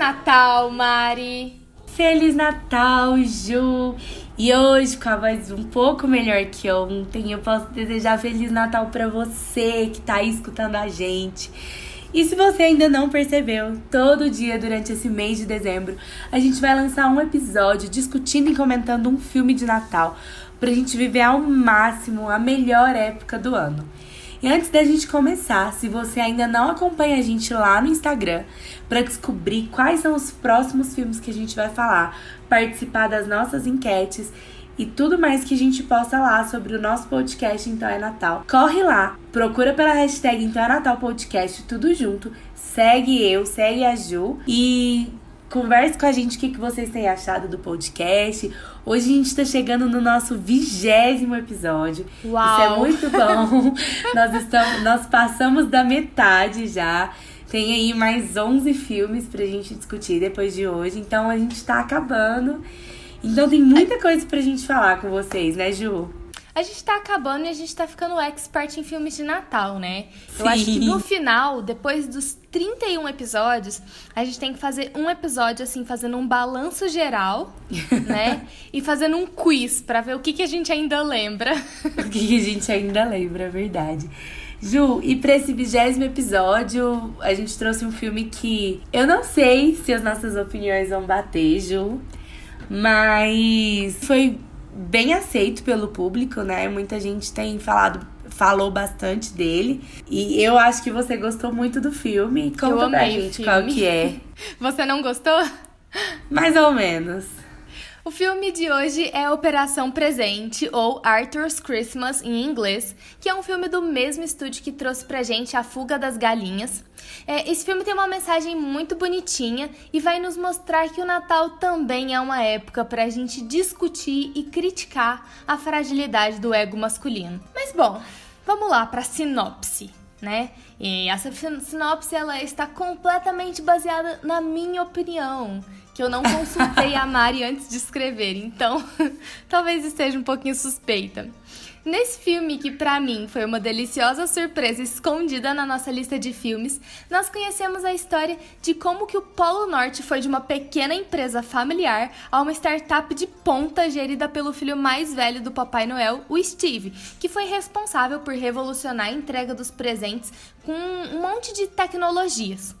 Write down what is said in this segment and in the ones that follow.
Natal, Mari! Feliz Natal, Ju! E hoje, com a voz um pouco melhor que ontem, eu posso desejar Feliz Natal para você que tá aí escutando a gente. E se você ainda não percebeu, todo dia durante esse mês de dezembro, a gente vai lançar um episódio discutindo e comentando um filme de Natal pra gente viver ao máximo a melhor época do ano. E antes da gente começar, se você ainda não acompanha a gente lá no Instagram para descobrir quais são os próximos filmes que a gente vai falar, participar das nossas enquetes e tudo mais que a gente posta lá sobre o nosso podcast Então é Natal. Corre lá, procura pela hashtag Então é Natal Podcast, tudo junto. Segue eu, segue a Ju e Converse com a gente o que, que vocês têm achado do podcast. Hoje a gente está chegando no nosso vigésimo episódio. Uau. Isso é muito bom. nós, estamos, nós passamos da metade já. Tem aí mais 11 filmes pra gente discutir depois de hoje. Então a gente tá acabando. Então tem muita coisa pra gente falar com vocês, né, Ju? A gente tá acabando e a gente tá ficando expert em filmes de Natal, né? Sim. Eu acho que no final, depois dos 31 episódios, a gente tem que fazer um episódio, assim, fazendo um balanço geral, né? e fazendo um quiz pra ver o que, que a gente ainda lembra. O que a gente ainda lembra, é verdade. Ju, e pra esse vigésimo episódio, a gente trouxe um filme que eu não sei se as nossas opiniões vão bater, Ju, mas foi bem aceito pelo público, né? Muita gente tem falado falou bastante dele. E eu acho que você gostou muito do filme. Conta Eu pra gente qual que é. Você não gostou? Mais ou menos. O filme de hoje é Operação Presente, ou Arthur's Christmas em inglês, que é um filme do mesmo estúdio que trouxe pra gente A Fuga das Galinhas. É, esse filme tem uma mensagem muito bonitinha e vai nos mostrar que o Natal também é uma época pra gente discutir e criticar a fragilidade do ego masculino. Mas bom, vamos lá pra sinopse. Né? E essa sinopse ela está completamente baseada na minha opinião, que eu não consultei a Mari antes de escrever, então talvez esteja um pouquinho suspeita. Nesse filme, que pra mim foi uma deliciosa surpresa escondida na nossa lista de filmes, nós conhecemos a história de como que o Polo Norte foi de uma pequena empresa familiar a uma startup de ponta gerida pelo filho mais velho do Papai Noel, o Steve, que foi responsável por revolucionar a entrega dos presentes com um monte de tecnologias.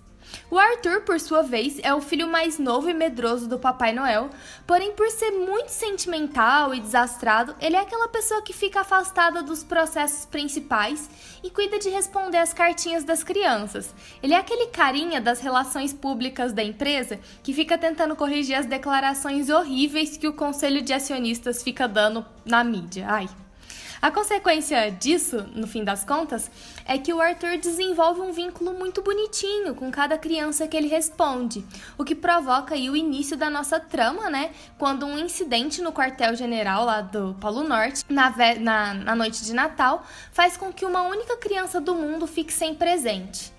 O Arthur, por sua vez, é o filho mais novo e medroso do Papai Noel, porém, por ser muito sentimental e desastrado, ele é aquela pessoa que fica afastada dos processos principais e cuida de responder as cartinhas das crianças. Ele é aquele carinha das relações públicas da empresa que fica tentando corrigir as declarações horríveis que o conselho de acionistas fica dando na mídia. Ai. A consequência disso, no fim das contas, é que o Arthur desenvolve um vínculo muito bonitinho com cada criança que ele responde, o que provoca aí o início da nossa trama, né? Quando um incidente no quartel-general lá do Polo Norte, na, na, na noite de Natal, faz com que uma única criança do mundo fique sem presente.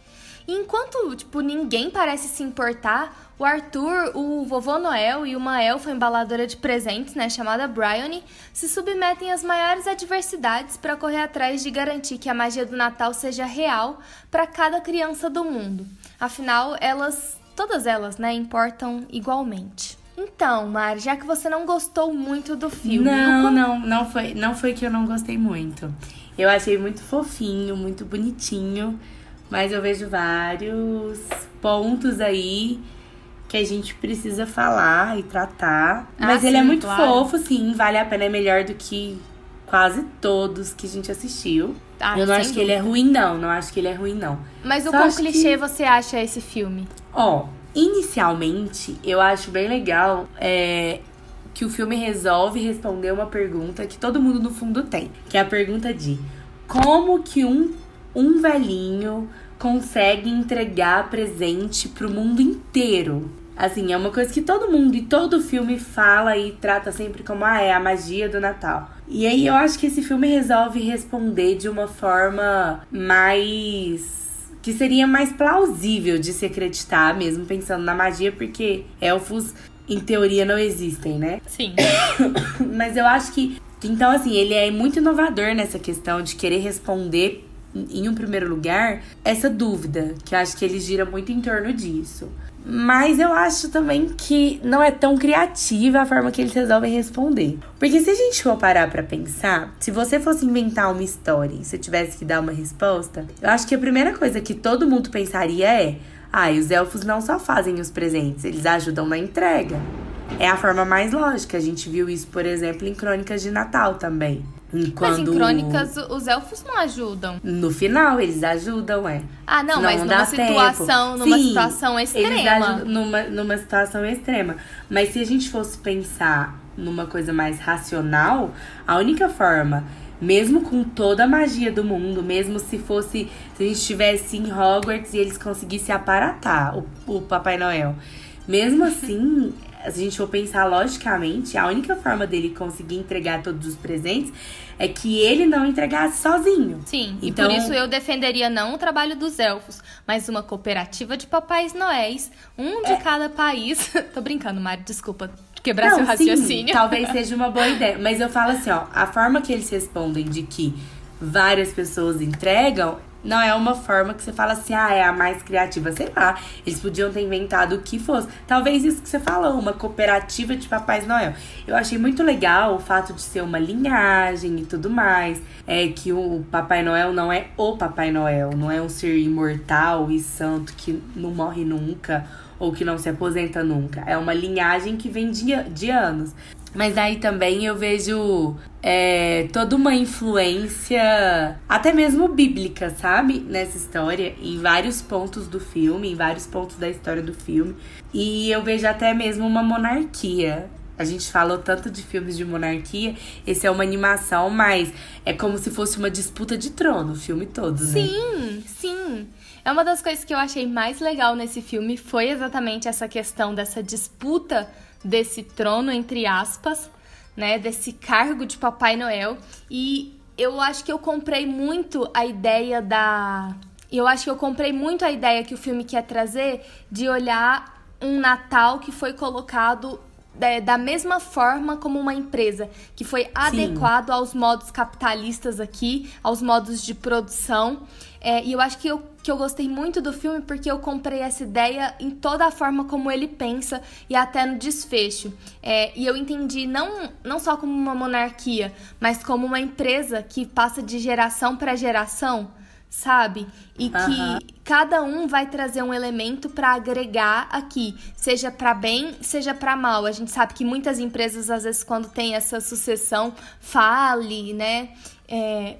E enquanto, tipo, ninguém parece se importar, o Arthur, o vovô Noel e uma elfa embaladora de presentes, né, chamada Bryony, se submetem às maiores adversidades para correr atrás de garantir que a magia do Natal seja real para cada criança do mundo. Afinal, elas, todas elas, né, importam igualmente. Então, Mari, já que você não gostou muito do filme, Não, o- não, não foi, não foi que eu não gostei muito. Eu achei muito fofinho, muito bonitinho, mas eu vejo vários pontos aí que a gente precisa falar e tratar. Ah, Mas ele é sim, muito claro. fofo, sim, vale a pena, é melhor do que quase todos que a gente assistiu. Ah, eu não acho que ele é ruim, não. Não acho que ele é ruim, não. Mas o quão acho que- clichê você acha esse filme? Ó, inicialmente, eu acho bem legal é, que o filme resolve responder uma pergunta que todo mundo no fundo tem. Que é a pergunta de como que um, um velhinho consegue entregar presente pro mundo inteiro? Assim, é uma coisa que todo mundo e todo filme fala e trata sempre como ah, é a magia do Natal. E aí eu acho que esse filme resolve responder de uma forma mais que seria mais plausível de se acreditar, mesmo pensando na magia, porque elfos, em teoria, não existem, né? Sim. Mas eu acho que. Então, assim, ele é muito inovador nessa questão de querer responder, em um primeiro lugar, essa dúvida, que eu acho que ele gira muito em torno disso. Mas eu acho também que não é tão criativa a forma que eles resolvem responder. Porque se a gente for parar pra pensar, se você fosse inventar uma história e você tivesse que dar uma resposta, eu acho que a primeira coisa que todo mundo pensaria é: ah, os elfos não só fazem os presentes, eles ajudam na entrega. É a forma mais lógica. A gente viu isso, por exemplo, em Crônicas de Natal também. Quando... Mas em Crônicas os elfos não ajudam. No final eles ajudam, é. Ah, não, não mas numa situação, numa Sim, situação extrema. Numa, numa situação extrema. Mas se a gente fosse pensar numa coisa mais racional, a única forma mesmo com toda a magia do mundo, mesmo se fosse. Se a gente estivesse em Hogwarts e eles conseguissem aparatar o, o Papai Noel. Mesmo assim, se a gente for pensar logicamente, a única forma dele conseguir entregar todos os presentes é que ele não entregasse sozinho. Sim, então, e por isso eu defenderia não o trabalho dos elfos, mas uma cooperativa de papais noéis, um de é... cada país. Tô brincando, Mari, desculpa quebrar não, seu raciocínio. Sim, talvez seja uma boa ideia, mas eu falo assim, ó, a forma que eles respondem de que várias pessoas entregam não é uma forma que você fala assim, ah, é a mais criativa. Sei lá, eles podiam ter inventado o que fosse. Talvez isso que você falou, uma cooperativa de Papais Noel. Eu achei muito legal o fato de ser uma linhagem e tudo mais. É que o Papai Noel não é o Papai Noel, não é um ser imortal e santo que não morre nunca ou que não se aposenta nunca. É uma linhagem que vem de, de anos. Mas aí também eu vejo é, toda uma influência, até mesmo bíblica, sabe? Nessa história, em vários pontos do filme, em vários pontos da história do filme. E eu vejo até mesmo uma monarquia. A gente falou tanto de filmes de monarquia, esse é uma animação, mas é como se fosse uma disputa de trono, o filme todo, né? Sim, sim. É uma das coisas que eu achei mais legal nesse filme foi exatamente essa questão dessa disputa desse trono, entre aspas, né? Desse cargo de Papai Noel. E eu acho que eu comprei muito a ideia da. Eu acho que eu comprei muito a ideia que o filme quer trazer de olhar um Natal que foi colocado é, da mesma forma como uma empresa, que foi adequado aos modos capitalistas aqui, aos modos de produção. É, e eu acho que eu, que eu gostei muito do filme porque eu comprei essa ideia em toda a forma como ele pensa e até no desfecho. É, e eu entendi não, não só como uma monarquia, mas como uma empresa que passa de geração para geração sabe? E que cada um vai trazer um elemento para agregar aqui, seja para bem, seja para mal. A gente sabe que muitas empresas às vezes quando tem essa sucessão fale, né? É,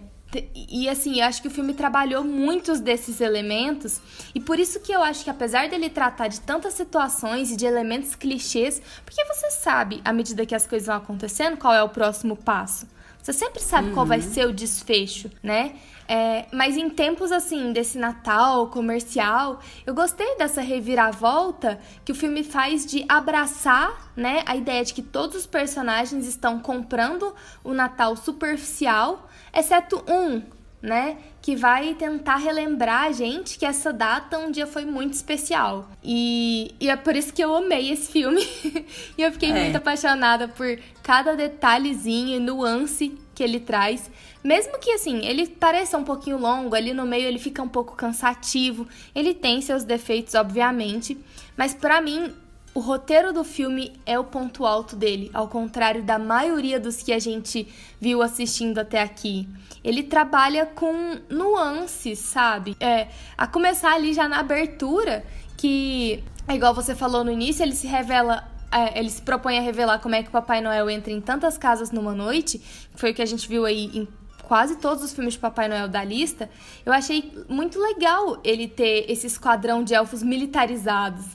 e assim, eu acho que o filme trabalhou muitos desses elementos, e por isso que eu acho que apesar dele tratar de tantas situações e de elementos clichês, porque você sabe, à medida que as coisas vão acontecendo, qual é o próximo passo. Você sempre sabe uhum. qual vai uhum. ser o desfecho, né? É, mas em tempos assim, desse Natal comercial, eu gostei dessa reviravolta que o filme faz de abraçar né, a ideia de que todos os personagens estão comprando o Natal superficial, exceto um, né? Que vai tentar relembrar a gente que essa data um dia foi muito especial. E, e é por isso que eu amei esse filme. e eu fiquei é. muito apaixonada por cada detalhezinho e nuance que ele traz. Mesmo que assim, ele pareça um pouquinho longo, ali no meio ele fica um pouco cansativo. Ele tem seus defeitos, obviamente, mas para mim o roteiro do filme é o ponto alto dele, ao contrário da maioria dos que a gente viu assistindo até aqui. Ele trabalha com nuances, sabe? É, a começar ali já na abertura, que é igual você falou no início, ele se revela é, ele se propõe a revelar como é que o Papai Noel entra em tantas casas numa noite, foi o que a gente viu aí em quase todos os filmes de Papai Noel da lista. Eu achei muito legal ele ter esse esquadrão de elfos militarizados.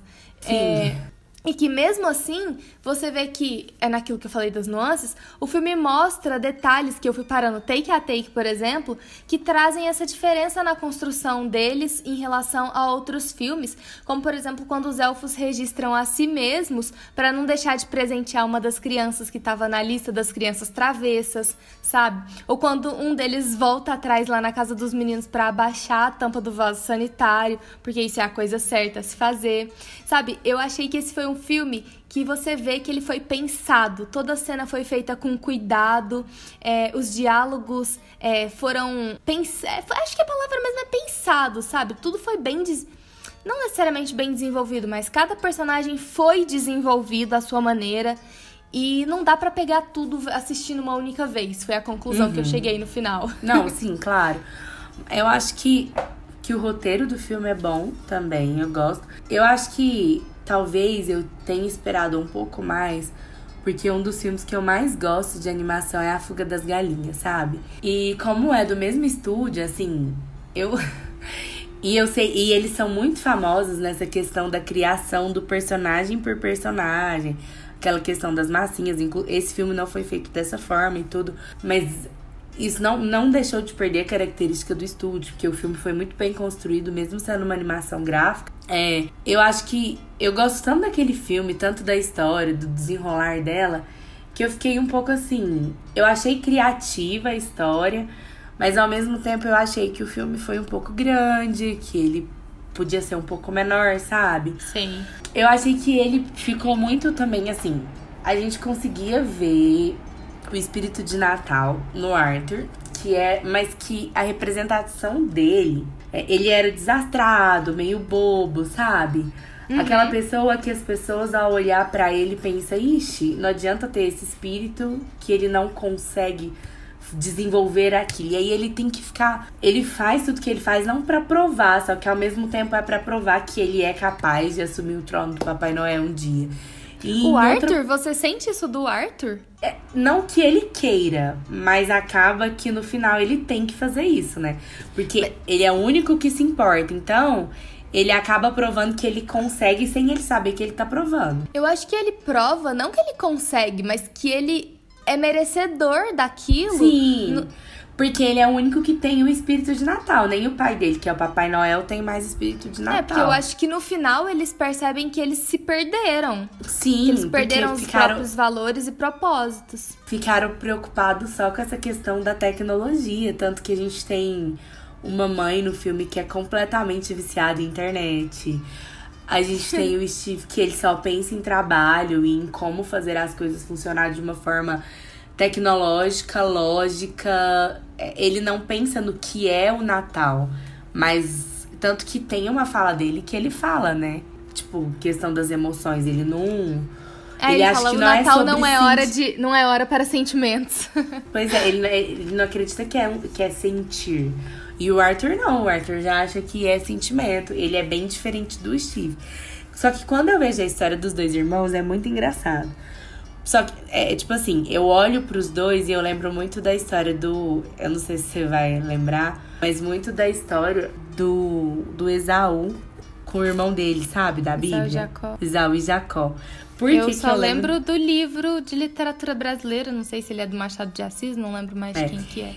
É, e que mesmo assim, você vê que, é naquilo que eu falei das nuances, o filme mostra detalhes que eu fui parando take a take, por exemplo, que trazem essa diferença na construção deles em relação a outros filmes, como por exemplo quando os elfos registram a si mesmos para não deixar de presentear uma das crianças que estava na lista das crianças travessas, sabe? Ou quando um deles volta atrás lá na casa dos meninos para abaixar a tampa do vaso sanitário, porque isso é a coisa certa a se fazer. Sabe? Eu achei que esse foi um filme que você vê que ele foi pensado, toda a cena foi feita com cuidado, é, os diálogos é, foram. Pens... É, acho que a palavra mesmo é pensado, sabe? Tudo foi bem. Des... não necessariamente bem desenvolvido, mas cada personagem foi desenvolvido à sua maneira. E não dá para pegar tudo assistindo uma única vez. Foi a conclusão uhum. que eu uhum. cheguei no final. Não, sim, claro. Eu acho que, que o roteiro do filme é bom também, eu gosto. Eu acho que talvez eu tenha esperado um pouco mais, porque um dos filmes que eu mais gosto de animação é A Fuga das Galinhas, sabe? E como é do mesmo estúdio, assim, eu. E eu sei, e eles são muito famosos nessa questão da criação do personagem por personagem, aquela questão das massinhas. Esse filme não foi feito dessa forma e tudo, mas isso não, não deixou de perder a característica do estúdio, porque o filme foi muito bem construído, mesmo sendo uma animação gráfica. É, eu acho que eu gosto tanto daquele filme, tanto da história, do desenrolar dela, que eu fiquei um pouco assim. Eu achei criativa a história, mas ao mesmo tempo eu achei que o filme foi um pouco grande, que ele podia ser um pouco menor, sabe? Sim. Eu achei que ele ficou muito também assim. A gente conseguia ver o espírito de Natal no Arthur, que é, mas que a representação dele, ele era desastrado, meio bobo, sabe? Uhum. Aquela pessoa que as pessoas ao olhar para ele pensa, ixi, não adianta ter esse espírito que ele não consegue desenvolver aquilo. E aí ele tem que ficar, ele faz tudo que ele faz não para provar, só que ao mesmo tempo é para provar que ele é capaz de assumir o trono do Papai Noel um dia. E o Arthur, outro... você sente isso do Arthur? É, não que ele queira, mas acaba que no final ele tem que fazer isso, né? Porque mas... ele é o único que se importa. Então, ele acaba provando que ele consegue sem ele saber que ele tá provando. Eu acho que ele prova, não que ele consegue, mas que ele é merecedor daquilo. Sim. No... Porque ele é o único que tem o espírito de Natal. Nem o pai dele, que é o Papai Noel, tem mais espírito de Natal. É, porque eu acho que no final eles percebem que eles se perderam. Sim. Que eles perderam os ficaram, próprios valores e propósitos. Ficaram preocupados só com essa questão da tecnologia. Tanto que a gente tem uma mãe no filme que é completamente viciada em internet. A gente tem o Steve que ele só pensa em trabalho e em como fazer as coisas funcionar de uma forma tecnológica, lógica. É, ele não pensa no que é o Natal, mas tanto que tem uma fala dele que ele fala, né? Tipo, questão das emoções, ele não é, ele, ele acha fala, que o não é Natal é não é hora de não é hora para sentimentos. Pois é, ele, ele não acredita que é, que é sentir. E o Arthur não, o Arthur já acha que é sentimento. Ele é bem diferente do Steve. Só que quando eu vejo a história dos dois irmãos, é muito engraçado. Só que, é tipo assim, eu olho pros dois e eu lembro muito da história do. Eu não sei se você vai lembrar, mas muito da história do, do Esaú com o irmão dele, sabe? Da Bíblia. Esaú e Jacó. Esaú e Jacó. Por eu que só que eu lembro... lembro do livro de literatura brasileira, não sei se ele é do Machado de Assis, não lembro mais é. quem que é.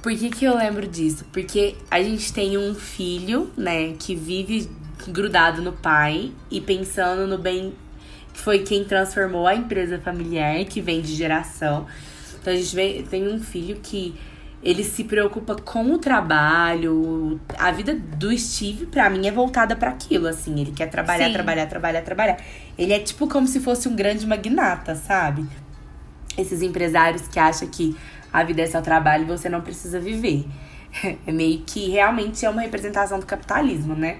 Por que, que eu lembro disso? Porque a gente tem um filho, né, que vive grudado no pai e pensando no bem foi quem transformou a empresa familiar, que vem de geração. Então a gente vê, tem um filho que ele se preocupa com o trabalho. A vida do Steve, para mim, é voltada para aquilo, assim. Ele quer trabalhar, Sim. trabalhar, trabalhar, trabalhar. Ele é tipo como se fosse um grande magnata, sabe? Esses empresários que acham que a vida é só trabalho e você não precisa viver. É meio que realmente é uma representação do capitalismo, né?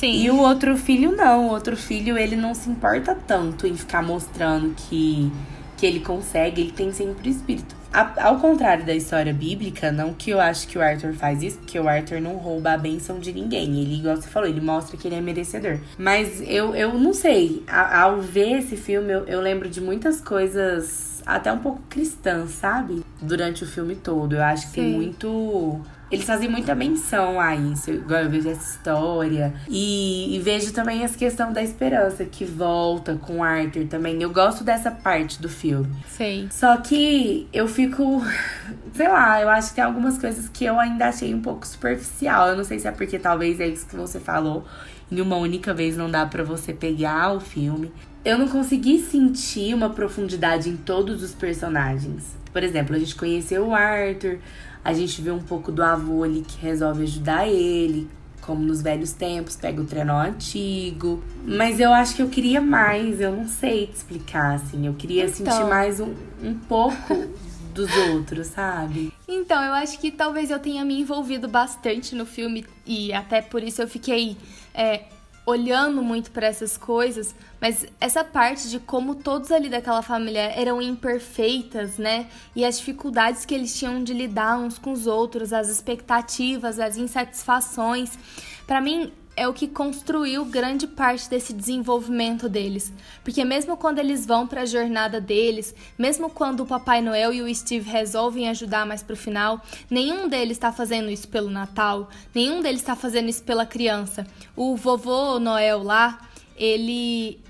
Sim. E o outro filho não. O outro filho, ele não se importa tanto em ficar mostrando que, que ele consegue, ele tem sempre o espírito. A, ao contrário da história bíblica, não que eu acho que o Arthur faz isso, porque o Arthur não rouba a benção de ninguém. Ele, igual você falou, ele mostra que ele é merecedor. Mas eu, eu não sei. A, ao ver esse filme, eu, eu lembro de muitas coisas até um pouco cristãs, sabe? Durante o filme todo. Eu acho que Sim. tem muito eles fazem muita menção a isso. Igual eu vejo essa história. E, e vejo também essa questão da esperança que volta com o Arthur também. Eu gosto dessa parte do filme. Sei. Só que eu fico. Sei lá, eu acho que tem algumas coisas que eu ainda achei um pouco superficial. Eu não sei se é porque talvez é isso que você falou. Em uma única vez não dá para você pegar o filme. Eu não consegui sentir uma profundidade em todos os personagens. Por exemplo, a gente conheceu o Arthur, a gente vê um pouco do avô ali que resolve ajudar ele, como nos velhos tempos, pega o trenó antigo. Mas eu acho que eu queria mais, eu não sei te explicar, assim. Eu queria então... sentir mais um, um pouco dos outros, sabe? Então, eu acho que talvez eu tenha me envolvido bastante no filme e até por isso eu fiquei. É, olhando muito para essas coisas, mas essa parte de como todos ali daquela família eram imperfeitas, né? E as dificuldades que eles tinham de lidar uns com os outros, as expectativas, as insatisfações. Para mim, é o que construiu grande parte desse desenvolvimento deles. Porque mesmo quando eles vão para a jornada deles, mesmo quando o Papai Noel e o Steve resolvem ajudar mais pro final, nenhum deles está fazendo isso pelo Natal, nenhum deles está fazendo isso pela criança. O vovô Noel lá, ele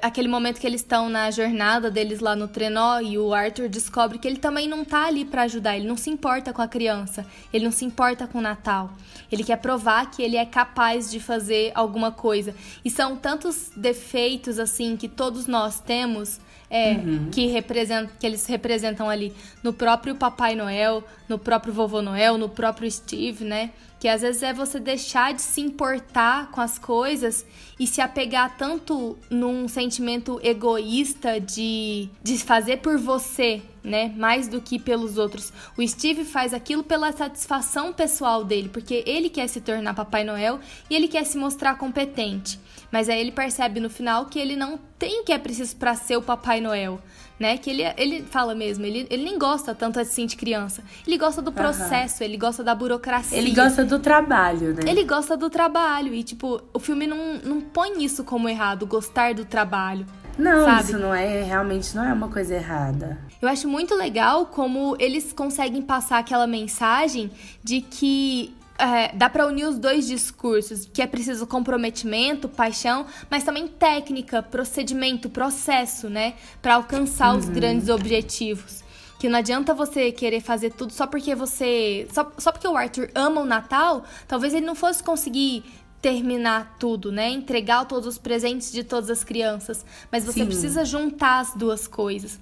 aquele momento que eles estão na jornada deles lá no trenó e o Arthur descobre que ele também não tá ali para ajudar, ele não se importa com a criança, ele não se importa com o Natal. Ele quer provar que ele é capaz de fazer alguma coisa. E são tantos defeitos assim que todos nós temos é, uhum. que, represent, que eles representam ali no próprio Papai Noel, no próprio Vovô Noel, no próprio Steve, né? Que às vezes é você deixar de se importar com as coisas e se apegar tanto num sentimento egoísta de, de fazer por você, né? Mais do que pelos outros. O Steve faz aquilo pela satisfação pessoal dele, porque ele quer se tornar Papai Noel e ele quer se mostrar competente. Mas aí ele percebe no final que ele não tem o que é preciso para ser o Papai Noel né? Que ele, ele fala mesmo, ele, ele nem gosta tanto assim de criança. Ele gosta do processo, uhum. ele gosta da burocracia. Ele gosta do trabalho, né? Ele gosta do trabalho. E, tipo, o filme não, não põe isso como errado, gostar do trabalho. Não, sabe? isso não é, realmente não é uma coisa errada. Eu acho muito legal como eles conseguem passar aquela mensagem de que é, dá para unir os dois discursos, que é preciso comprometimento, paixão, mas também técnica, procedimento, processo, né, para alcançar uhum. os grandes objetivos. Que não adianta você querer fazer tudo só porque você. Só, só porque o Arthur ama o Natal, talvez ele não fosse conseguir terminar tudo, né? Entregar todos os presentes de todas as crianças. Mas você Sim. precisa juntar as duas coisas.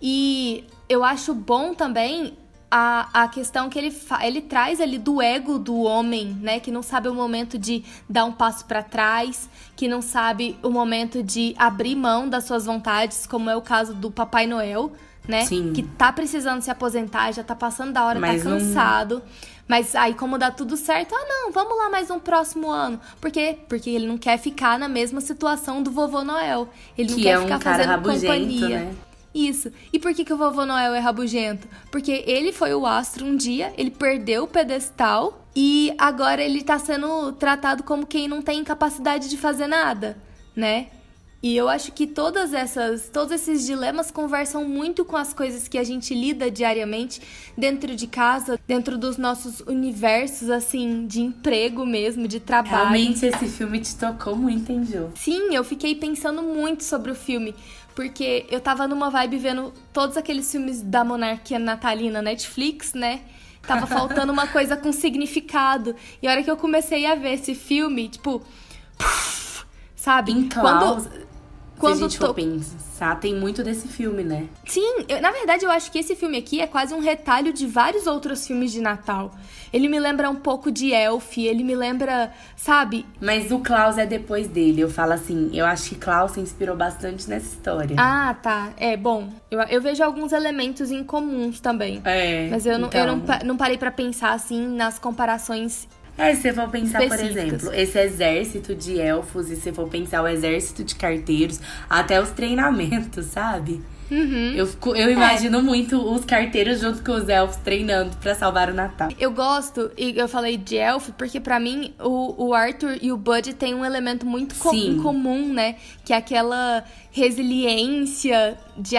E eu acho bom também a, a questão que ele, ele traz ali do ego do homem, né? Que não sabe o momento de dar um passo para trás, que não sabe o momento de abrir mão das suas vontades, como é o caso do Papai Noel, né? Sim. Que tá precisando se aposentar, já tá passando da hora, tá Mas tá cansado. Não... Mas aí, como dá tudo certo, ah, não, vamos lá mais um próximo ano. Por quê? Porque ele não quer ficar na mesma situação do vovô Noel. Ele que não quer é um ficar fazendo companhia. Né? Isso. E por que, que o vovô Noel é rabugento? Porque ele foi o astro um dia, ele perdeu o pedestal e agora ele tá sendo tratado como quem não tem capacidade de fazer nada, né? E eu acho que todas essas, todos esses dilemas conversam muito com as coisas que a gente lida diariamente dentro de casa, dentro dos nossos universos, assim, de emprego mesmo, de trabalho. Realmente esse filme te tocou muito, hein, Ju? Sim, eu fiquei pensando muito sobre o filme porque eu tava numa vibe vendo todos aqueles filmes da monarquia natalina Netflix, né? Tava faltando uma coisa com significado. E a hora que eu comecei a ver esse filme, tipo, sabe? Então, quando quando se a gente for pensar, tem muito desse filme, né? Sim, eu, na verdade eu acho que esse filme aqui é quase um retalho de vários outros filmes de Natal. Ele me lembra um pouco de Elf, ele me lembra, sabe? Mas o Klaus é depois dele. Eu falo assim, eu acho que Klaus se inspirou bastante nessa história. Ah, tá. É, bom. Eu, eu vejo alguns elementos em comuns também. É. Mas eu não, então... eu não, não parei para pensar assim nas comparações é, se você for pensar, por exemplo, esse exército de elfos, e se for pensar o exército de carteiros, até os treinamentos, sabe? Uhum. Eu, fico, eu imagino é. muito os carteiros junto com os elfos treinando para salvar o Natal. Eu gosto, e eu falei de elfo, porque para mim o, o Arthur e o Bud têm um elemento muito com, comum, né? Que é aquela resiliência de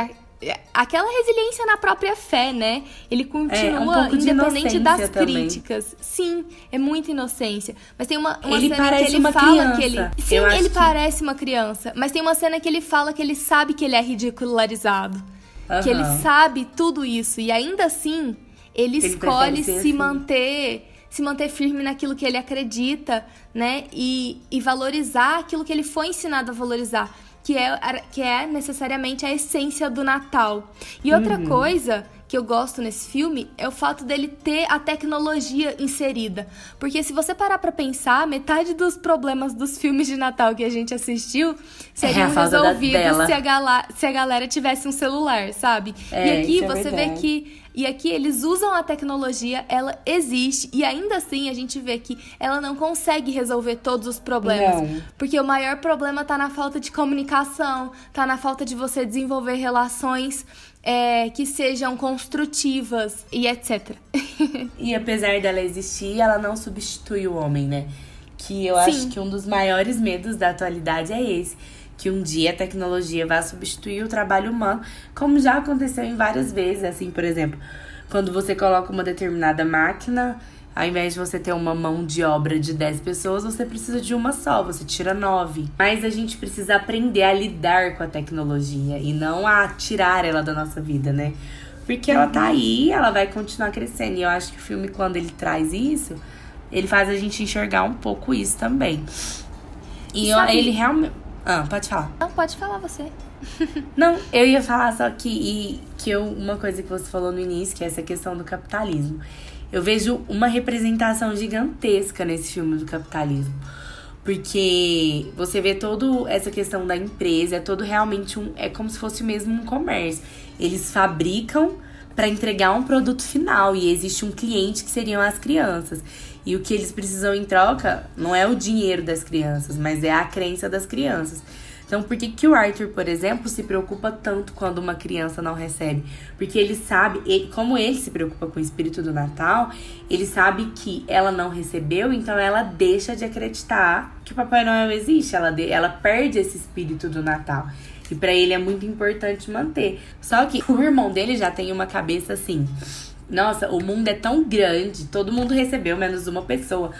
aquela resiliência na própria fé, né? Ele continua é, um independente das também. críticas. Sim, é muita inocência. Mas tem uma, uma ele cena que ele uma fala criança. que ele. Sim, Eu ele que... parece uma criança. Mas tem uma cena que ele fala que ele sabe que ele é ridicularizado. Uhum. Que ele sabe tudo isso. E ainda assim, ele, ele escolhe se assim. manter se manter firme naquilo que ele acredita, né? E, e valorizar aquilo que ele foi ensinado a valorizar que é, que é necessariamente a essência do Natal. E outra uhum. coisa que eu gosto nesse filme é o fato dele ter a tecnologia inserida. Porque se você parar para pensar, metade dos problemas dos filmes de Natal que a gente assistiu seriam é resolvidos se a, se a galera tivesse um celular, sabe? É, e aqui é você vê que e aqui eles usam a tecnologia, ela existe e ainda assim a gente vê que ela não consegue resolver todos os problemas. Não. Porque o maior problema tá na falta de comunicação, tá na falta de você desenvolver relações é, que sejam construtivas e etc. e apesar dela existir, ela não substitui o homem, né? Que eu Sim. acho que um dos maiores medos da atualidade é esse que um dia a tecnologia vai substituir o trabalho humano, como já aconteceu em várias vezes, assim, por exemplo, quando você coloca uma determinada máquina, ao invés de você ter uma mão de obra de 10 pessoas, você precisa de uma só, você tira 9. Mas a gente precisa aprender a lidar com a tecnologia e não a tirar ela da nossa vida, né? Porque ela tá aí, ela vai continuar crescendo. E eu acho que o filme, quando ele traz isso, ele faz a gente enxergar um pouco isso também. E eu, ele realmente. Ah, pode falar. Não, pode falar você. Não, eu ia falar só que, e, que eu, uma coisa que você falou no início, que é essa questão do capitalismo. Eu vejo uma representação gigantesca nesse filme do capitalismo. Porque você vê toda essa questão da empresa, é todo realmente um. É como se fosse mesmo um comércio. Eles fabricam para entregar um produto final e existe um cliente que seriam as crianças. E o que eles precisam em troca não é o dinheiro das crianças, mas é a crença das crianças. Então, por que, que o Arthur, por exemplo, se preocupa tanto quando uma criança não recebe? Porque ele sabe, ele, como ele se preocupa com o espírito do Natal, ele sabe que ela não recebeu, então ela deixa de acreditar que o Papai Noel existe. Ela, de, ela perde esse espírito do Natal. E para ele é muito importante manter. Só que o irmão dele já tem uma cabeça assim nossa, o mundo é tão grande, todo mundo recebeu, menos uma pessoa.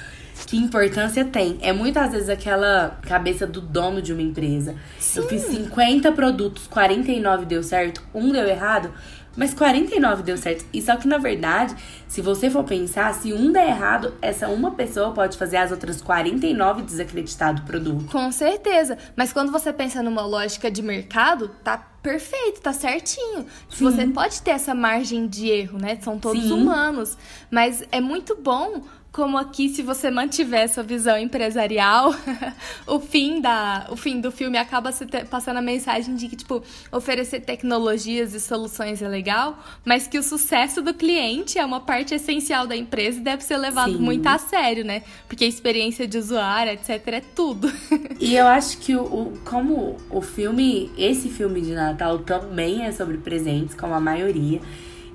Que importância tem? É muitas vezes aquela cabeça do dono de uma empresa. Sim. Eu fiz 50 produtos, 49 deu certo, um deu errado. Mas 49 deu certo. E só que, na verdade, se você for pensar, se um der errado, essa uma pessoa pode fazer as outras 49 desacreditar do produto. Com certeza. Mas quando você pensa numa lógica de mercado, tá perfeito, tá certinho. Sim. Você pode ter essa margem de erro, né? São todos Sim. humanos. Mas é muito bom como aqui, se você mantiver essa visão empresarial, o fim da, o fim do filme acaba se passando a mensagem de que tipo oferecer tecnologias e soluções é legal, mas que o sucesso do cliente é uma parte essencial da empresa e deve ser levado Sim. muito a sério, né? Porque a experiência de usuário, etc, é tudo. e eu acho que o, o como o filme, esse filme de Natal também é sobre presentes, como a maioria.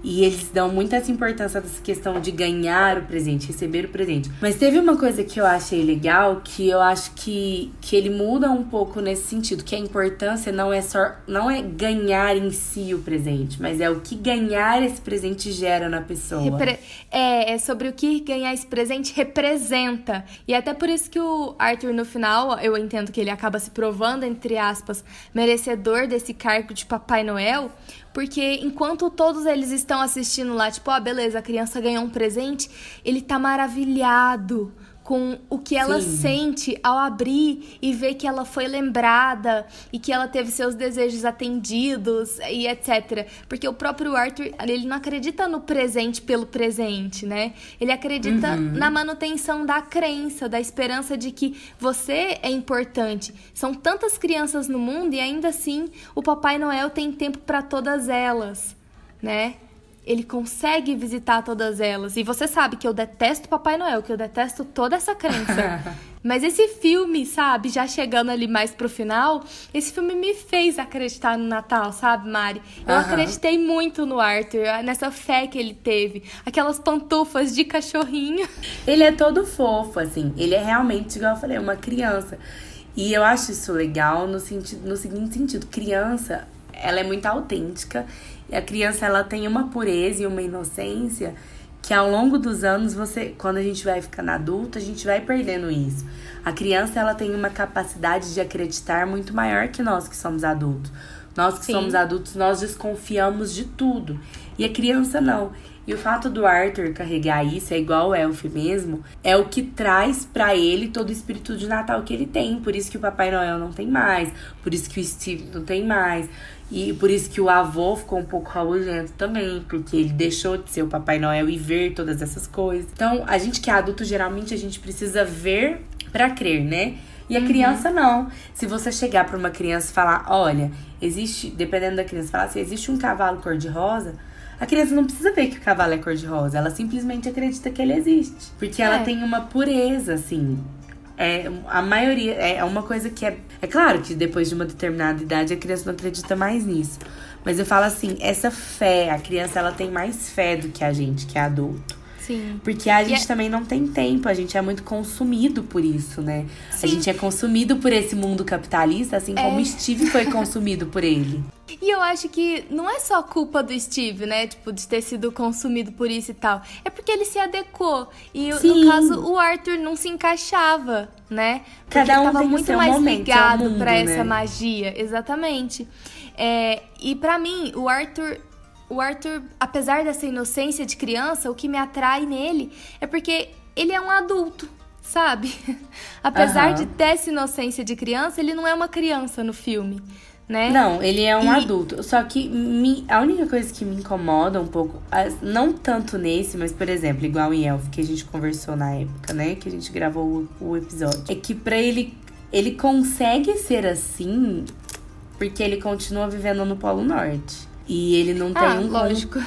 E eles dão muita importância dessa questão de ganhar o presente, receber o presente. Mas teve uma coisa que eu achei legal, que eu acho que, que ele muda um pouco nesse sentido, que a importância não é só não é ganhar em si o presente, mas é o que ganhar esse presente gera na pessoa. Repre é, é sobre o que ganhar esse presente representa. E até por isso que o Arthur no final, eu entendo que ele acaba se provando entre aspas merecedor desse cargo de Papai Noel, porque enquanto todos eles estão assistindo lá, tipo, ah, beleza, a criança ganhou um presente, ele tá maravilhado com o que ela Sim. sente ao abrir e ver que ela foi lembrada e que ela teve seus desejos atendidos e etc. Porque o próprio Arthur, ele não acredita no presente pelo presente, né? Ele acredita uhum. na manutenção da crença, da esperança de que você é importante. São tantas crianças no mundo e ainda assim o Papai Noel tem tempo para todas elas, né? Ele consegue visitar todas elas. E você sabe que eu detesto Papai Noel, que eu detesto toda essa crença. Mas esse filme, sabe, já chegando ali mais pro final, esse filme me fez acreditar no Natal, sabe, Mari? Eu uhum. acreditei muito no Arthur, nessa fé que ele teve. Aquelas pantufas de cachorrinho. Ele é todo fofo, assim. Ele é realmente, igual eu falei, uma criança. E eu acho isso legal no, sentido, no seguinte sentido: criança, ela é muito autêntica e a criança ela tem uma pureza e uma inocência que ao longo dos anos você, quando a gente vai ficando adulto, a gente vai perdendo isso. A criança ela tem uma capacidade de acreditar muito maior que nós que somos adultos. Nós que Sim. somos adultos, nós desconfiamos de tudo. E a criança não. E o fato do Arthur carregar isso, é igual o Elf mesmo, é o que traz pra ele todo o espírito de Natal que ele tem. Por isso que o Papai Noel não tem mais, por isso que o Steve não tem mais. E por isso que o avô ficou um pouco rabugento também, porque ele deixou de ser o Papai Noel e ver todas essas coisas. Então, a gente que é adulto, geralmente a gente precisa ver pra crer, né? E a criança não. Se você chegar pra uma criança e falar, olha, existe, dependendo da criança, falar se existe um cavalo cor-de-rosa, a criança não precisa ver que o cavalo é cor-de-rosa, ela simplesmente acredita que ele existe. Porque ela É. tem uma pureza, assim. É, a maioria é uma coisa que é. É claro que depois de uma determinada idade a criança não acredita mais nisso. Mas eu falo assim, essa fé, a criança ela tem mais fé do que a gente, que é adulto. Sim. Porque a gente é- também não tem tempo, a gente é muito consumido por isso, né? Sim. A gente é consumido por esse mundo capitalista, assim como É. Steve foi consumido por ele. E eu acho que não é só culpa do Steve, né? Tipo, de ter sido consumido por isso e tal. É porque ele se adequou. E Sim. no caso, o Arthur não se encaixava, né? Porque Cada um ele tava muito mais momento, ligado seu mundo, pra essa né? magia. Exatamente. É, e pra mim, o Arthur. O Arthur, apesar dessa inocência de criança, o que me atrai nele é porque ele é um adulto, sabe? Apesar Aham. de ter essa inocência de criança, ele não é uma criança no filme, né? Não, ele é um E- adulto. Só que me- a única coisa que me incomoda um pouco, não tanto nesse, mas por exemplo, igual em Elf, que a gente conversou na época, né? Que a gente gravou o, o episódio. É que pra ele. Ele consegue ser assim porque ele continua vivendo no Polo Norte. E ele não tem Ah, um, con- lógico.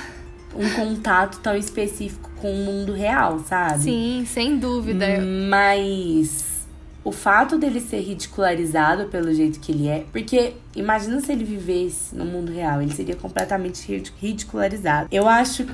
um contato tão específico com o mundo real, sabe? Sim, sem dúvida. Mas o fato dele ser ridicularizado pelo jeito que ele é. Porque imagina se ele vivesse no mundo real, ele seria completamente rid- ridicularizado. Eu acho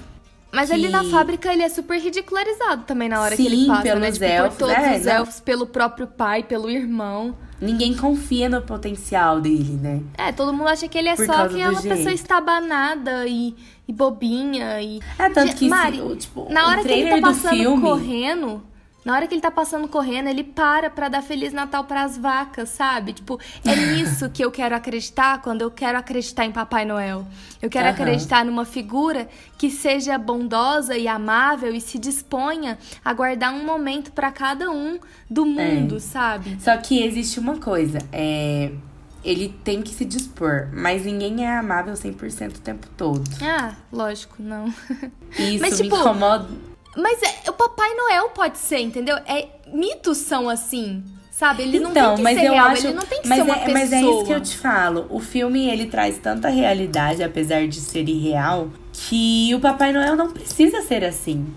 Mas ali na que- fábrica ele é super ridicularizado também na hora que Sim, ele passa, pelos né? Tipo, elfos, por todos é, os não. elfos, pelo próprio pai, pelo irmão. ninguém confia no potencial dele, né? É, todo mundo acha que ele é Por só causa do aquela pessoa estabanada e, e bobinha e... É tanto que Mari, se, o, tipo, Na hora que ele tá do passando filme, correndo... Na hora que ele tá passando correndo, ele para pra dar Feliz Natal pras vacas, sabe? Tipo, é nisso que eu quero acreditar quando eu quero acreditar em Papai Noel. Eu quero Aham. acreditar numa figura que seja bondosa e amável e se disponha a guardar um momento pra cada um do mundo, sabe? Só que existe uma coisa, é ele tem que se dispor, mas ninguém é amável 100% o tempo todo. Ah, lógico, não. Isso Mas, me tipo, incomoda. Mas é, o Papai Noel pode ser, entendeu? É, mitos são assim, sabe? Ele não então, tem que mas ser eu real, acho, ele não tem que mas ser uma é, pessoa. Mas é isso que eu te falo. O filme ele traz tanta realidade, apesar de ser irreal, que o Papai Noel não precisa ser assim.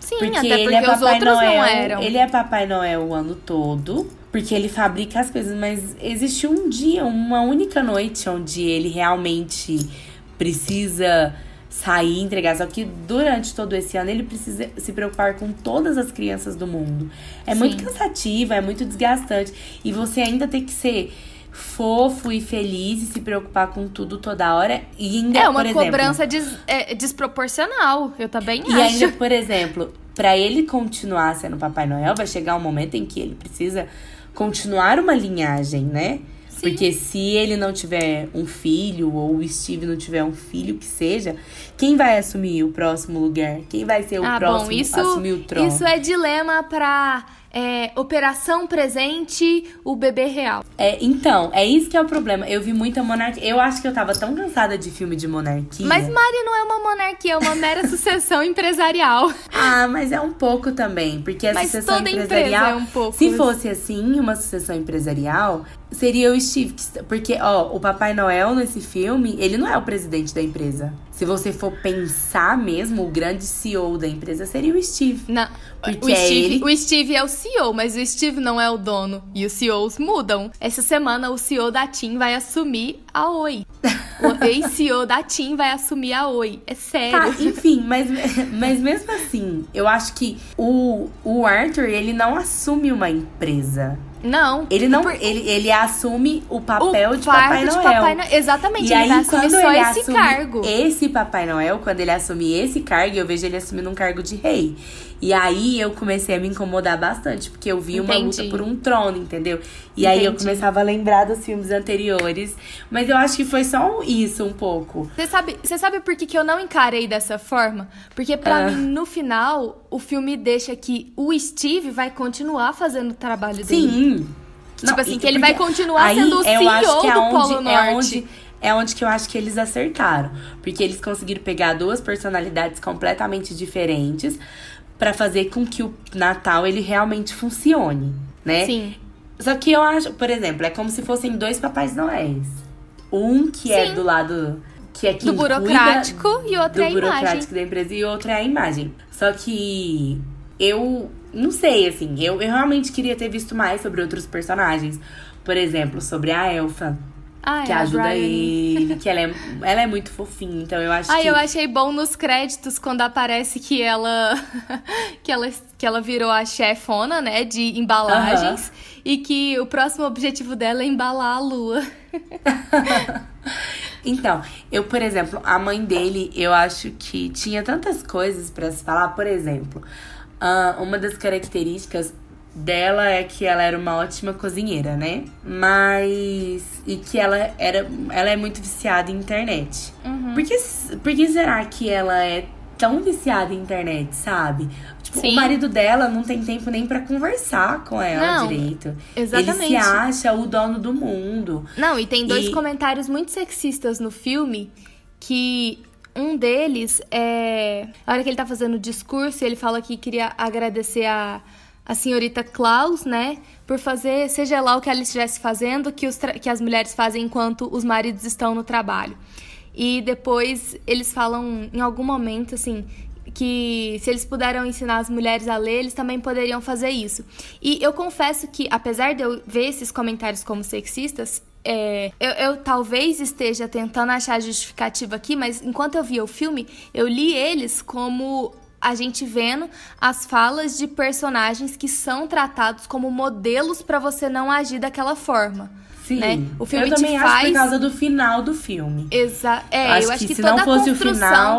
Sim, Porque até porque ele é os Papai outros Noel. não eram. Ele é Papai Noel o ano todo. Porque ele fabrica as coisas, mas existe um dia, uma única noite onde ele realmente precisa sair e entregar. Só que durante todo esse ano ele precisa se preocupar com todas as crianças do mundo. É muito Sim. cansativo, é muito desgastante. E você ainda tem que ser fofo e feliz e se preocupar com tudo toda hora. E ainda, É uma por exemplo, cobrança des- é, desproporcional, eu também e acho. ainda, por exemplo, pra ele continuar sendo Papai Noel, vai chegar um momento em que ele precisa continuar uma linhagem, né? Sim. Porque se ele não tiver um filho, ou o Steve não tiver um filho que seja, quem vai assumir o próximo lugar? Quem vai ser o ah, próximo bom, isso, assumir o trono? isso é dilema pra é, Operação Presente, o bebê real. É, então, é isso que é o problema. Eu vi muita monarquia. Eu acho que eu tava tão cansada de filme de monarquia. Mas Mari não é uma monarquia, é uma mera sucessão empresarial. Ah, mas é um pouco também, porque a Mas sucessão toda empresa empresarial, é um pouco. se fosse assim, uma sucessão empresarial, seria o Steve, que- porque ó, o Papai Noel nesse filme, ele não é o presidente da empresa. Se você for pensar mesmo, o grande CEO da empresa seria o Steve. Não, Porque o, é Steve, ele- o Steve é o CEO, mas o Steve não é o dono. E os CEOs mudam. Essa semana o CEO da TIM vai assumir a Oi. O ex-CEO da TIM vai assumir a Oi. É sério. Tá, enfim, mas, mas mesmo assim, eu acho que o, o Arthur, ele não assume uma empresa. Não. Ele não. Por- Ele, ele assume o papel o de Papai de Noel. Papai Noel. Exatamente, E ele aí, assumir quando só ele esse assume cargo. esse Papai Noel, quando ele assume esse cargo, eu vejo ele assumindo um cargo de rei. E aí eu comecei a me incomodar bastante, porque eu vi uma Entendi. luta por um trono, entendeu? E aí eu Entendi. começava a lembrar dos filmes anteriores. Mas eu acho que foi só isso um pouco. Você sabe, você sabe por que, que eu não encarei dessa forma? Porque pra Ah. mim, no final, o filme deixa que o Steve vai continuar fazendo o trabalho dele. Sim. Tipo assim, e- que ele vai continuar sendo o eu acho CEO que é do onde- Polo É Norte. onde, é onde que eu acho que eles acertaram. Porque eles conseguiram pegar duas personalidades completamente diferentes pra fazer com que o Natal ele realmente funcione, né? Sim. Só que eu acho, por exemplo, é como se fossem dois Papais Noéis. Um que é Sim. do lado que é quem Do burocrático e outro do é a imagem. burocrático da empresa e outro é a imagem. Só que eu não sei, assim, eu, eu realmente queria ter visto mais sobre outros personagens. Por exemplo, sobre a Elfa, Ah, que é, ajuda ele, que ela é, ela é muito fofinha, então eu acho Ah, que. eu achei bom nos créditos quando aparece que ela que ela que ela virou a chefona, né, de embalagens e que o próximo objetivo dela é embalar a lua. Então, eu, por exemplo, a mãe dele, eu acho que tinha tantas coisas pra se falar. Por exemplo, uma das características dela é que ela era uma ótima cozinheira, né? Mas. E que ela era. Ela é muito viciada em internet. Por, que, por que será que ela é tão viciada em internet, sabe? Tipo, Sim. o marido dela não tem tempo nem pra conversar com ela Não, direito. exatamente. Ele se acha o dono do mundo. Não, e tem dois E- comentários muito sexistas no filme que um deles é. A hora que ele tá fazendo o discurso, ele fala que queria agradecer a, a senhorita Klaus, né? Por fazer, seja lá o que ela estivesse fazendo, que, os que as mulheres fazem enquanto os maridos estão no trabalho. E depois eles falam em algum momento, assim, que se eles puderam ensinar as mulheres a ler, eles também poderiam fazer isso. E eu confesso que, apesar de eu ver esses comentários como sexistas, é, eu, eu talvez esteja tentando achar justificativa aqui, mas enquanto eu via o filme, eu li eles como a gente vendo as falas de personagens que são tratados como modelos pra você não agir daquela forma. Sim. né? O filme eu também acho faz- por causa do final do filme. Exa é, eu acho que, se toda não fosse a o construção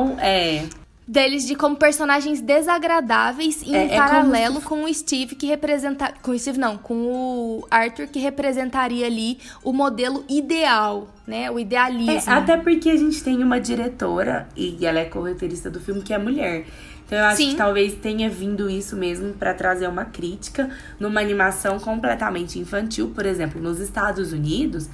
final, é. Deles de como personagens desagradáveis em É- é como paralelo com o Steve que representa com o Steve não, com o Arthur que representaria ali o modelo ideal, né? O É, idealismo. até porque a gente tem uma diretora e ela é corretorista do filme que é mulher. Então eu acho Sim. que talvez tenha vindo isso mesmo pra trazer uma crítica numa animação completamente infantil, por exemplo, nos Estados Unidos.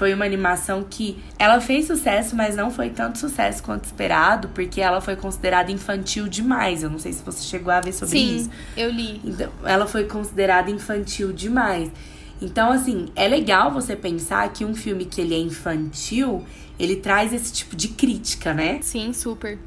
Foi uma animação que ela fez sucesso, mas não foi tanto sucesso quanto esperado, porque ela foi considerada infantil demais. Eu não sei se você chegou a ver sobre Sim, isso. eu li. Então, ela foi considerada infantil demais. Então, assim, é legal você pensar que um filme que ele é infantil, ele traz esse tipo de crítica, né? Sim, super.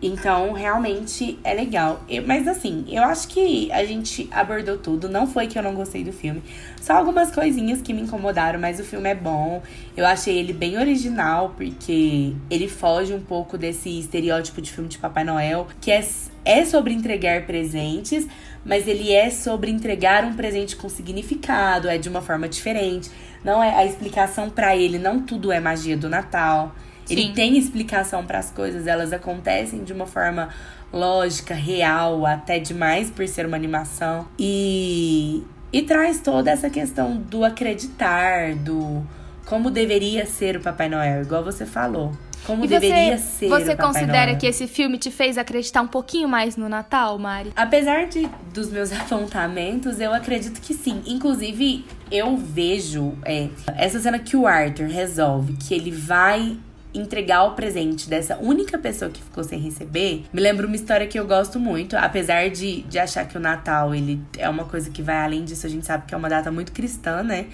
Então, realmente é legal. Eu- mas assim, eu acho que a gente abordou tudo. Não foi que eu não gostei do filme. Só algumas coisinhas que me incomodaram, mas o filme é bom. Eu achei ele bem original, porque ele foge um pouco desse estereótipo de filme de Papai Noel, que é, é sobre entregar presentes, mas ele é sobre entregar um presente com significado, é de uma forma diferente. Não é a explicação pra ele, não tudo é magia do Natal. Ele Sim. tem explicação para as coisas, elas acontecem de uma forma lógica, real, até demais por ser uma animação. E, e traz toda essa questão do acreditar, do como deveria ser o Papai Noel, igual você falou. Como E deveria você, ser você o Papai considera Noel. que esse filme te fez acreditar um pouquinho mais no Natal, Mari? Apesar de, dos meus apontamentos, eu acredito que sim. Inclusive, eu vejo é, essa cena que o Arthur resolve que ele vai entregar o presente dessa única pessoa que ficou sem receber, me lembra uma história que eu gosto muito. Apesar de, de achar que o Natal ele é uma coisa que vai além disso, a gente sabe que é uma data muito cristã, né?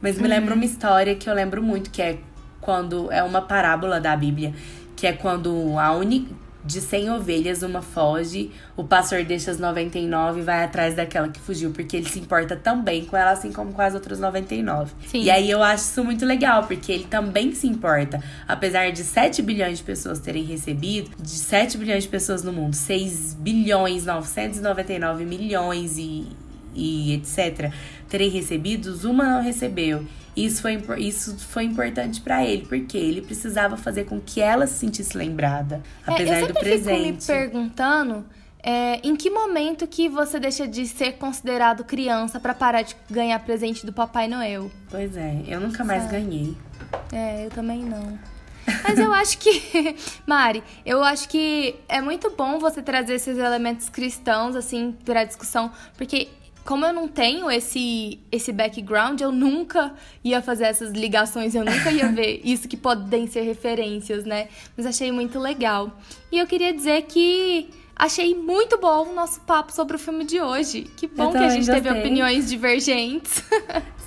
Mas me lembra uma história que eu lembro muito, que é quando é uma parábola da Bíblia, que é quando a única de 100 ovelhas uma foge, o pastor deixa as 99 e vai atrás daquela que fugiu, porque ele se importa também com ela, assim como com as outras 99. Sim. E aí eu acho isso muito legal, porque ele também se importa. Apesar de 7 bilhões de pessoas terem recebido, de 7 bilhões de pessoas no mundo, 6 bilhões 999 milhões e e etc., terem recebido, uma não recebeu. Isso foi, isso foi importante para ele, porque ele precisava fazer com que ela se sentisse lembrada, apesar é, eu do presente. Fico me perguntando é, em que momento que você deixa de ser considerado criança para parar de ganhar presente do Papai Noel? Pois é, eu nunca mais Sabe? ganhei. É, eu também não. Mas eu acho que, Mari, eu acho que é muito bom você trazer esses elementos cristãos, assim, para a discussão, porque como eu não tenho esse, esse background, eu nunca ia fazer essas ligações, eu nunca ia ver isso que podem ser referências, né? Mas achei muito legal. E eu queria dizer que achei muito bom o nosso papo sobre o filme de hoje. Que bom que a gente gostei. teve opiniões divergentes.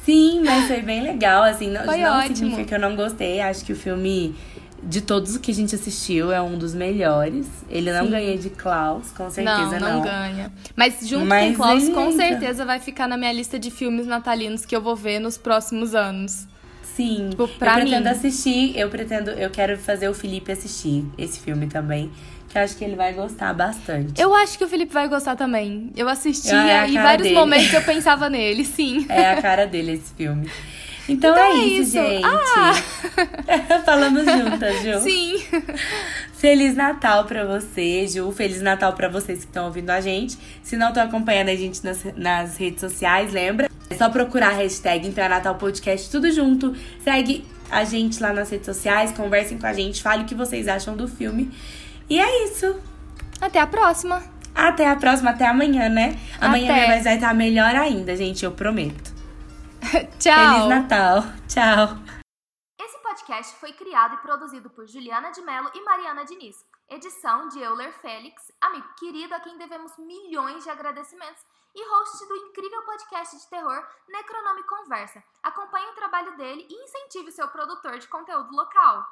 Sim, mas foi bem legal, assim, não, foi não ótimo. significa que eu não gostei, acho que o filme de todos que a gente assistiu, é um dos melhores. Ele não Sim. ganha de Klaus, com certeza não. Não, não ganha. Mas junto Mas com Klaus, com certeza vai ficar na minha lista de filmes natalinos que eu vou ver nos próximos anos. Sim. Tipo, pra eu pretendo mim. assistir, eu pretendo, eu quero fazer o Felipe assistir esse filme também. Que eu acho que ele vai gostar bastante. Eu acho que o Felipe vai gostar também. Eu assistia é e vários dele. momentos eu pensava nele, sim. É a cara dele esse filme. Então, então é, é, isso, gente. Ah. Falamos juntas, Ju. Sim. Feliz Natal pra você, Ju. Feliz Natal pra vocês que estão ouvindo a gente. Se não estão acompanhando a gente nas, nas redes sociais, lembra? É só procurar a hashtag é Natal Podcast, tudo junto. Segue a gente lá nas redes sociais, conversem com a gente, fale o que vocês acham do filme. E é isso. Até a próxima. Até a próxima, até amanhã, né? Amanhã até. vai estar melhor ainda, gente, eu prometo. Tchau. Feliz Natal. Tchau. Esse podcast foi criado e produzido por Juliana de Mello e Mariana Diniz. Edição de Euler Félix, amigo querido a quem devemos milhões de agradecimentos e host do incrível podcast de terror Necronome Conversa. Acompanhe o trabalho dele e incentive o seu produtor de conteúdo local.